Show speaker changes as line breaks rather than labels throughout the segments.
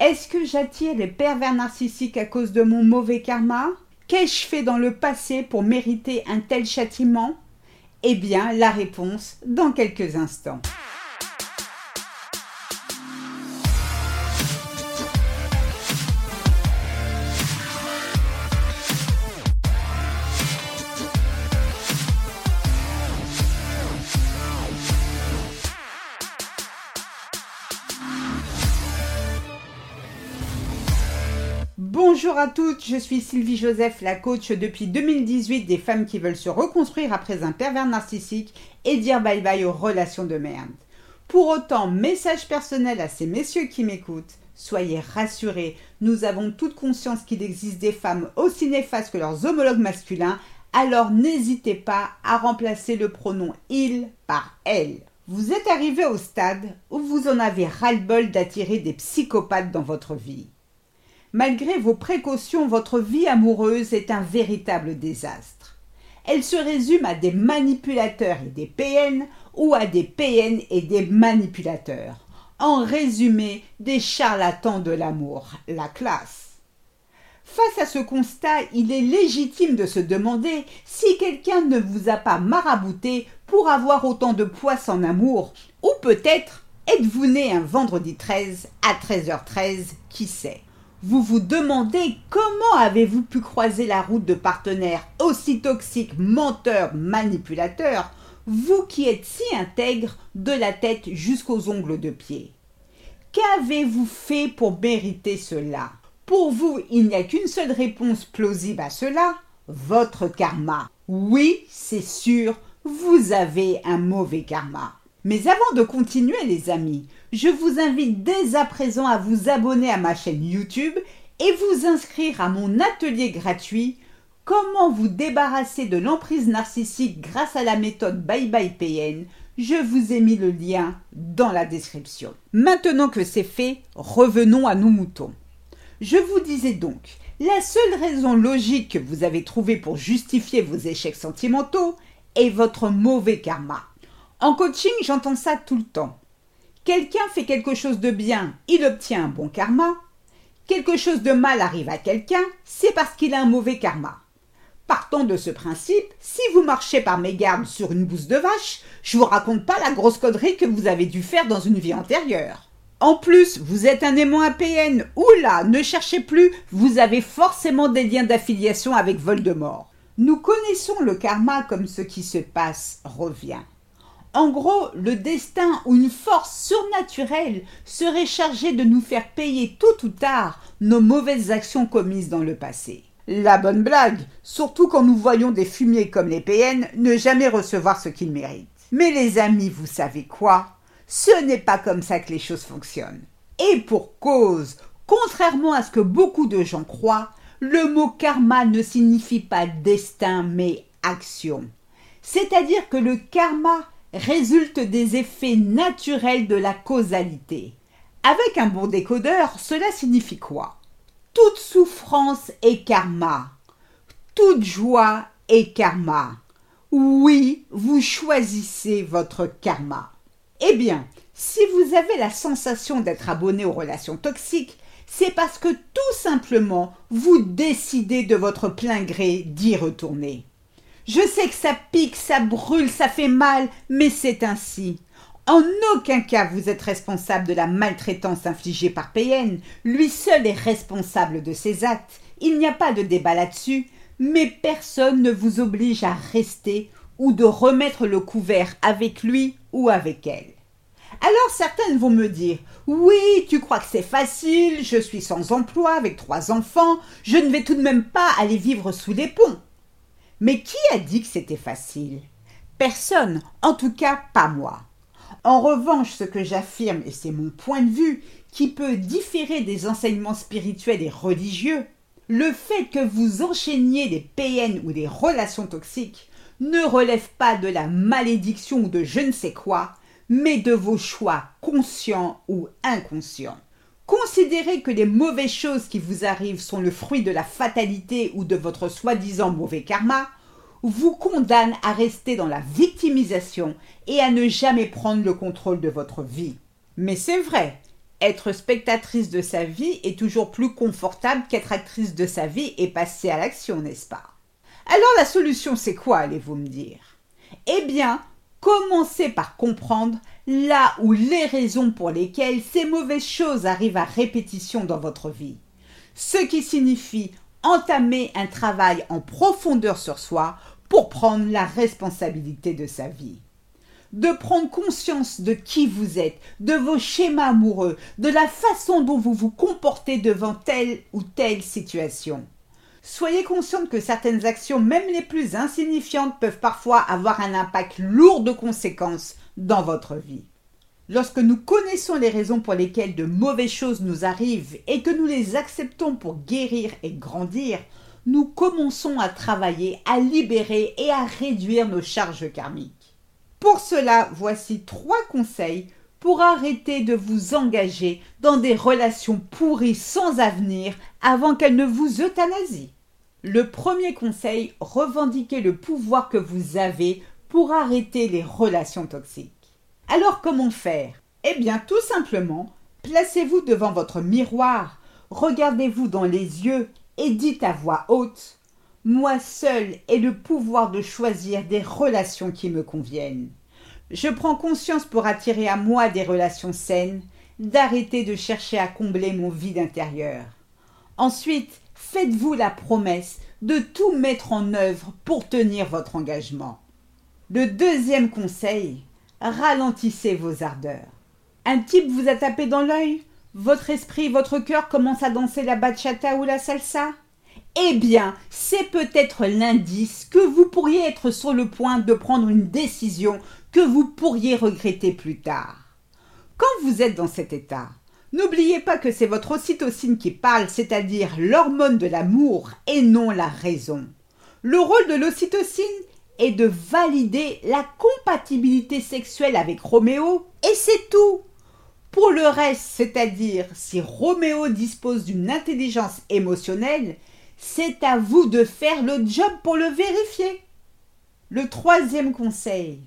Est-ce que j'attire les pervers narcissiques à cause de mon mauvais karma? Qu'ai-je fait dans le passé pour mériter un tel châtiment? Eh bien, la réponse dans quelques instants. Bonjour à toutes, je suis Sylvie Joseph, la coach depuis 2018 des femmes qui veulent se reconstruire après un pervers narcissique et dire bye bye aux relations de merde. Pour autant, message personnel à ces messieurs qui m'écoutent, soyez rassurés, nous avons toute conscience qu'il existe des femmes aussi néfastes que leurs homologues masculins, alors n'hésitez pas à remplacer le pronom il par elle. Vous êtes arrivé au stade où vous en avez ras-le-bol d'attirer des psychopathes dans votre vie. Malgré vos précautions, votre vie amoureuse est un véritable désastre. Elle se résume à des manipulateurs et des PN ou à des PN et des manipulateurs. En résumé, des charlatans de l'amour, la classe. Face à ce constat, il est légitime de se demander si quelqu'un ne vous a pas marabouté pour avoir autant de poisse en amour, ou peut-être êtes-vous né un vendredi 13 à 13h13, qui sait? Vous vous demandez comment avez-vous pu croiser la route de partenaires aussi toxiques, menteurs, manipulateurs, vous qui êtes si intègre de la tête jusqu'aux ongles de pied. Qu'avez-vous fait pour mériter cela? Pour vous, il n'y a qu'une seule réponse plausible à cela, votre karma. Oui, c'est sûr, vous avez un mauvais karma. Mais avant de continuer les amis, je vous invite dès à présent à vous abonner à ma chaîne YouTube et vous inscrire à mon atelier gratuit Comment vous débarrasser de l'emprise narcissique grâce à la méthode Bye Bye PN. Je vous ai mis le lien dans la description. Maintenant que c'est fait, revenons à nos moutons. Je vous disais donc, la seule raison logique que vous avez trouvée pour justifier vos échecs sentimentaux est votre mauvais karma. En coaching, j'entends ça tout le temps. Quelqu'un fait quelque chose de bien, il obtient un bon karma. Quelque chose de mal arrive à quelqu'un, c'est parce qu'il a un mauvais karma. Partons de ce principe, si vous marchez par mégarde sur une bouse de vache, je vous raconte pas la grosse connerie que vous avez dû faire dans une vie antérieure. En plus, vous êtes un aimant APN. Oula, ne cherchez plus, vous avez forcément des liens d'affiliation avec Voldemort. Nous connaissons le karma comme ce qui se passe revient. En gros, le destin ou une force surnaturelle serait chargé de nous faire payer tôt ou tard nos mauvaises actions commises dans le passé. La bonne blague, surtout quand nous voyons des fumiers comme les PN ne jamais recevoir ce qu'ils méritent. Mais les amis, vous savez quoi? Ce n'est pas comme ça que les choses fonctionnent. Et pour cause, contrairement à ce que beaucoup de gens croient, le mot karma ne signifie pas destin mais action. C'est-à-dire que le karma résulte des effets naturels de la causalité. Avec un bon décodeur, cela signifie quoi? Toute souffrance est karma. Toute joie est karma. Oui, vous choisissez votre karma. Eh bien, si vous avez la sensation d'être abonné aux relations toxiques, c'est parce que tout simplement vous décidez de votre plein gré d'y retourner. Je sais que ça pique, ça brûle, ça fait mal, mais c'est ainsi. En aucun cas vous êtes responsable de la maltraitance infligée par PN. Lui seul est responsable de ses actes. Il n'y a pas de débat là-dessus, mais personne ne vous oblige à rester ou de remettre le couvert avec lui ou avec elle. Alors certaines vont me dire Oui, tu crois que c'est facile, je suis sans emploi avec trois enfants, je ne vais tout de même pas aller vivre sous les ponts. Mais qui a dit que c'était facile? Personne, en tout cas pas moi. En revanche, ce que j'affirme, et c'est mon point de vue, qui peut différer des enseignements spirituels et religieux, le fait que vous enchaîniez des PN ou des relations toxiques ne relève pas de la malédiction ou de je ne sais quoi, mais de vos choix conscients ou inconscients. Considérez que les mauvaises choses qui vous arrivent sont le fruit de la fatalité ou de votre soi-disant mauvais karma, vous condamne à rester dans la victimisation et à ne jamais prendre le contrôle de votre vie. Mais c'est vrai, Être spectatrice de sa vie est toujours plus confortable qu'être actrice de sa vie et passer à l'action, n'est-ce pas? Alors la solution c'est quoi, allez-vous me dire? Eh bien, commencez par comprendre là où les raisons pour lesquelles ces mauvaises choses arrivent à répétition dans votre vie. Ce qui signifie entamer un travail en profondeur sur soi pour prendre la responsabilité de sa vie de prendre conscience de qui vous êtes, de vos schémas amoureux, de la façon dont vous vous comportez devant telle ou telle situation. Soyez consciente que certaines actions, même les plus insignifiantes, peuvent parfois avoir un impact lourd de conséquences dans votre vie. Lorsque nous connaissons les raisons pour lesquelles de mauvaises choses nous arrivent et que nous les acceptons pour guérir et grandir, nous commençons à travailler, à libérer et à réduire nos charges karmiques. Pour cela, voici trois conseils pour arrêter de vous engager dans des relations pourries sans avenir avant qu'elles ne vous euthanasient. Le premier conseil, revendiquez le pouvoir que vous avez pour arrêter les relations toxiques. Alors comment faire? Eh bien tout simplement, placez-vous devant votre miroir, regardez-vous dans les yeux et dites à voix haute moi seul ai le pouvoir de choisir des relations qui me conviennent. Je prends conscience pour attirer à moi des relations saines, d'arrêter de chercher à combler mon vide intérieur. Ensuite, faites-vous la promesse de tout mettre en œuvre pour tenir votre engagement. Le deuxième conseil, ralentissez vos ardeurs. Un type vous a tapé dans l'œil? Votre esprit, votre cœur commence à danser la bachata ou la salsa? Eh bien, c'est peut-être l'indice que vous pourriez être sur le point de prendre une décision que vous pourriez regretter plus tard. Quand vous êtes dans cet état, n'oubliez pas que c'est votre ocytocine qui parle, c'est-à-dire l'hormone de l'amour et non la raison. Le rôle de l'ocytocine est de valider la compatibilité sexuelle avec Roméo et c'est tout. Pour le reste, c'est-à-dire si Roméo dispose d'une intelligence émotionnelle, c'est à vous de faire le job pour le vérifier. Le troisième conseil,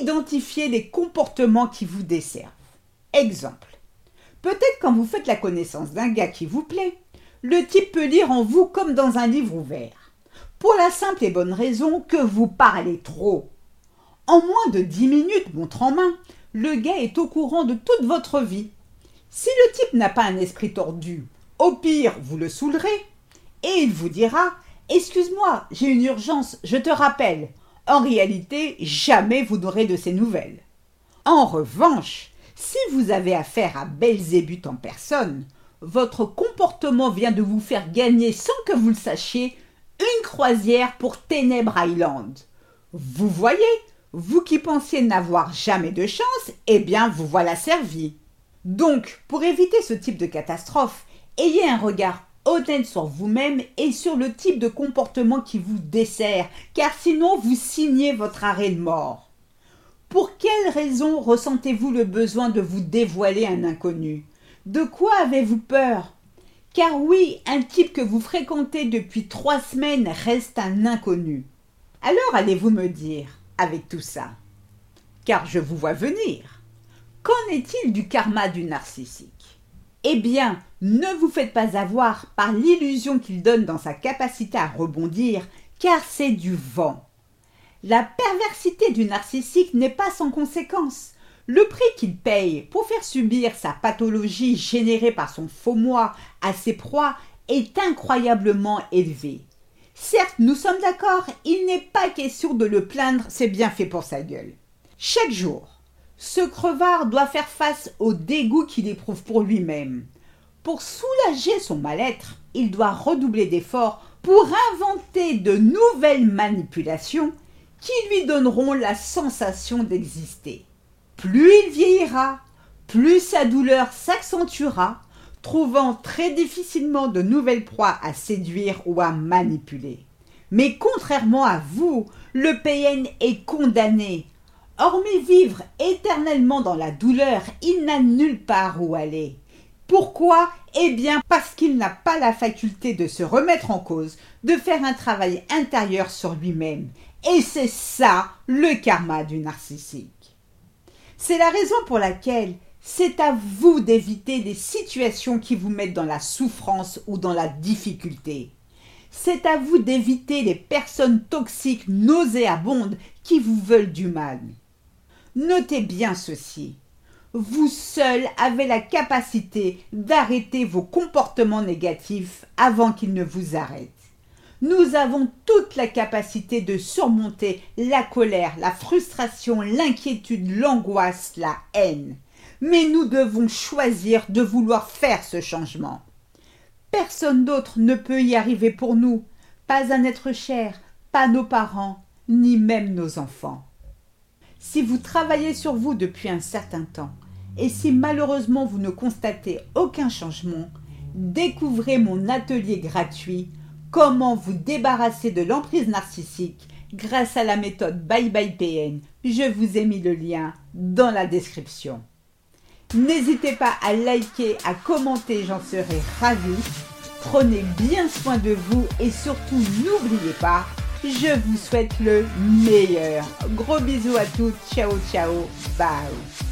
identifiez les comportements qui vous desservent. Exemple. Peut-être quand vous faites la connaissance d'un gars qui vous plaît, le type peut lire en vous comme dans un livre ouvert. Pour la simple et bonne raison que vous parlez trop. En moins de dix minutes, montre en main, le gars est au courant de toute votre vie. Si le type n'a pas un esprit tordu, au pire, vous le saoulerez et il vous dira Excuse-moi, j'ai une urgence, je te rappelle. En réalité, jamais vous n'aurez de ces nouvelles. En revanche, si vous avez affaire à Belzébuth en personne, votre comportement vient de vous faire gagner sans que vous le sachiez une croisière pour Ténèbres Island. Vous voyez, vous qui pensiez n'avoir jamais de chance, eh bien vous voilà servi. Donc, pour éviter ce type de catastrophe, ayez un regard honnête sur vous-même et sur le type de comportement qui vous dessert, car sinon vous signez votre arrêt de mort. Pour quelle raison ressentez-vous le besoin de vous dévoiler un inconnu? De quoi avez-vous peur? Car oui, un type que vous fréquentez depuis trois semaines reste un inconnu. Alors allez-vous me dire, avec tout ça? Car je vous vois venir. Qu'en est-il du karma du narcissique? Eh bien, ne vous faites pas avoir par l'illusion qu'il donne dans sa capacité à rebondir, car c'est du vent. La perversité du narcissique n'est pas sans conséquence. Le prix qu'il paye pour faire subir sa pathologie générée par son faux moi à ses proies est incroyablement élevé. Certes, nous sommes d'accord, il n'est pas question de le plaindre, c'est bien fait pour sa gueule. Chaque jour, ce crevard doit faire face au dégoût qu'il éprouve pour lui-même. Pour soulager son mal-être, il doit redoubler d'efforts pour inventer de nouvelles manipulations qui lui donneront la sensation d'exister. Plus il vieillira, plus sa douleur s'accentuera, trouvant très difficilement de nouvelles proies à séduire ou à manipuler. Mais contrairement à vous, le PN est condamné Hormis vivre éternellement dans la douleur, il n'a nulle part où aller. Pourquoi? Eh bien parce qu'il n'a pas la faculté de se remettre en cause, de faire un travail intérieur sur lui-même. Et c'est ça le karma du narcissique. C'est la raison pour laquelle, C'est à vous d'éviter les situations qui vous mettent dans la souffrance ou dans la difficulté. C'est à vous d'éviter les personnes toxiques nauséabondes qui vous veulent du mal. Notez bien ceci. Vous seul avez la capacité d'arrêter vos comportements négatifs avant qu'ils ne vous arrêtent. Nous avons toute la capacité de surmonter la colère, la frustration, l'inquiétude, l'angoisse, la haine. Mais nous devons choisir de vouloir faire ce changement. Personne d'autre ne peut y arriver pour nous, pas un être cher, pas nos parents, ni même nos enfants. Si vous travaillez sur vous depuis un certain temps, et si malheureusement vous ne constatez aucun changement, découvrez mon atelier gratuit Comment vous débarrasser de l'emprise narcissique grâce à la méthode Bye Bye PN. Je vous ai mis le lien dans la description. N'hésitez pas à liker, à commenter, j'en serai ravie. Prenez bien soin de vous et surtout n'oubliez pas, je vous souhaite le meilleur. Gros bisous à toutes, ciao ciao, bye.